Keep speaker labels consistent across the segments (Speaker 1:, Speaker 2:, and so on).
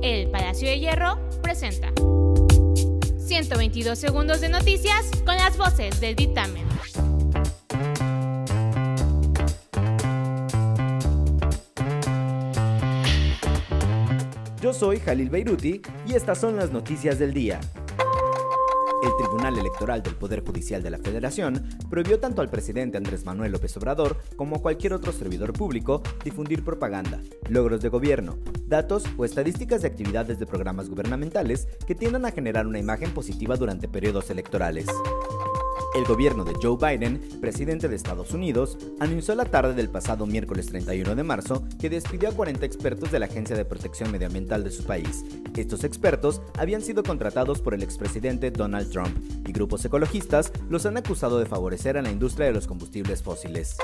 Speaker 1: El Palacio de Hierro presenta 122 segundos de noticias con las voces del dictamen.
Speaker 2: Yo soy Jalil Beiruti y estas son las noticias del día. El Tribunal Electoral del Poder Judicial de la Federación prohibió tanto al presidente Andrés Manuel López Obrador como a cualquier otro servidor público difundir propaganda, logros de gobierno, datos o estadísticas de actividades de programas gubernamentales que tiendan a generar una imagen positiva durante periodos electorales. El gobierno de Joe Biden, presidente de Estados Unidos, anunció la tarde del pasado miércoles 31 de marzo que despidió a 40 expertos de la Agencia de Protección Medioambiental de su país. Estos expertos habían sido contratados por el expresidente Donald Trump y grupos ecologistas los han acusado de favorecer a la industria de los combustibles fósiles.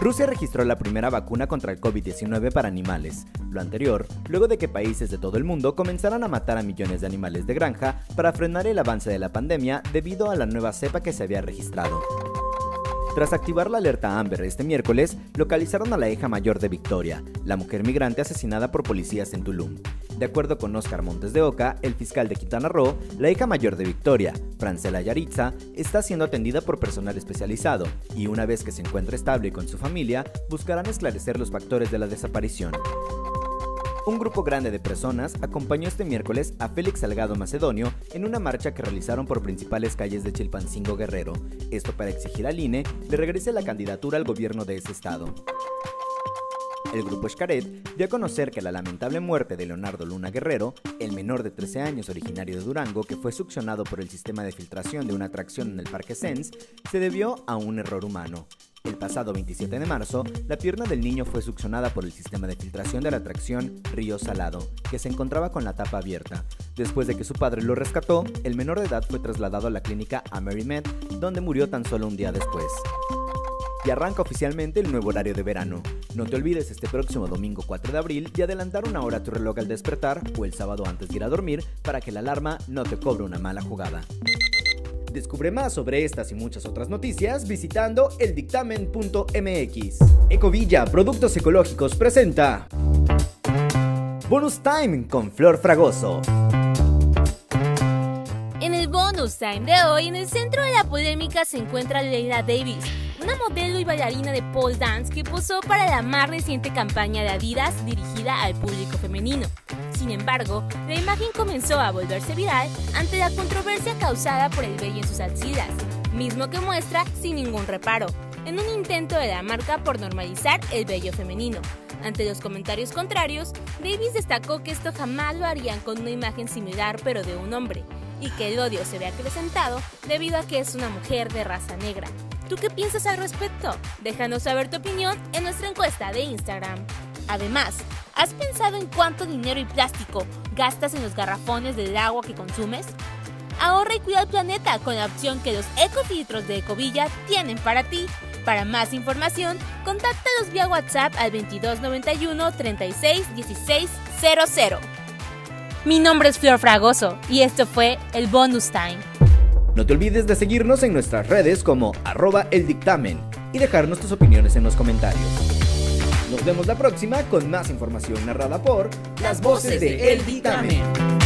Speaker 2: Rusia registró la primera vacuna contra el COVID-19 para animales, lo anterior luego de que países de todo el mundo comenzaran a matar a millones de animales de granja para frenar el avance de la pandemia debido a la nueva cepa que se había registrado. Tras activar la alerta Amber este miércoles, localizaron a la hija mayor de Victoria, la mujer migrante asesinada por policías en Tulum. De acuerdo con Oscar Montes de Oca, el fiscal de Quintana Roo, la hija mayor de Victoria, Francela Yaritza, está siendo atendida por personal especializado y una vez que se encuentre estable con su familia, buscarán esclarecer los factores de la desaparición. Un grupo grande de personas acompañó este miércoles a Félix Salgado Macedonio en una marcha que realizaron por principales calles de Chilpancingo Guerrero, esto para exigir al INE le regrese la candidatura al gobierno de ese estado. El grupo Xcaret dio a conocer que la lamentable muerte de Leonardo Luna Guerrero, el menor de 13 años originario de Durango que fue succionado por el sistema de filtración de una atracción en el Parque Sens, se debió a un error humano. El pasado 27 de marzo, la pierna del niño fue succionada por el sistema de filtración de la atracción Río Salado, que se encontraba con la tapa abierta. Después de que su padre lo rescató, el menor de edad fue trasladado a la clínica Med, donde murió tan solo un día después. Y arranca oficialmente el nuevo horario de verano. No te olvides este próximo domingo 4 de abril de adelantar una hora tu reloj al despertar o el sábado antes de ir a dormir para que la alarma no te cobre una mala jugada. Descubre más sobre estas y muchas otras noticias visitando eldictamen.mx. Ecovilla Productos Ecológicos presenta Bonus Time con Flor Fragoso.
Speaker 1: En el Bonus Time de hoy, en el centro de la polémica se encuentra Leila Davis, una modelo y bailarina de pole dance que posó para la más reciente campaña de Adidas dirigida al público femenino. Sin embargo, la imagen comenzó a volverse viral ante la controversia causada por el vello en sus axilas, mismo que muestra sin ningún reparo, en un intento de la marca por normalizar el vello femenino. Ante los comentarios contrarios, Davis destacó que esto jamás lo harían con una imagen similar pero de un hombre, y que el odio se ve acrecentado debido a que es una mujer de raza negra. ¿Tú qué piensas al respecto? Déjanos saber tu opinión en nuestra encuesta de Instagram. Además, ¿has pensado en cuánto dinero y plástico gastas en los garrafones del agua que consumes? Ahorra y cuida el planeta con la opción que los ecofiltros de Ecovilla tienen para ti. Para más información, contáctalos vía WhatsApp al 2291 36 Mi nombre es Flor Fragoso y esto fue el Bonus Time.
Speaker 2: No te olvides de seguirnos en nuestras redes como arroba el dictamen y dejarnos tus opiniones en los comentarios. Nos vemos la próxima con más información narrada por
Speaker 3: las voces de El Dictamen.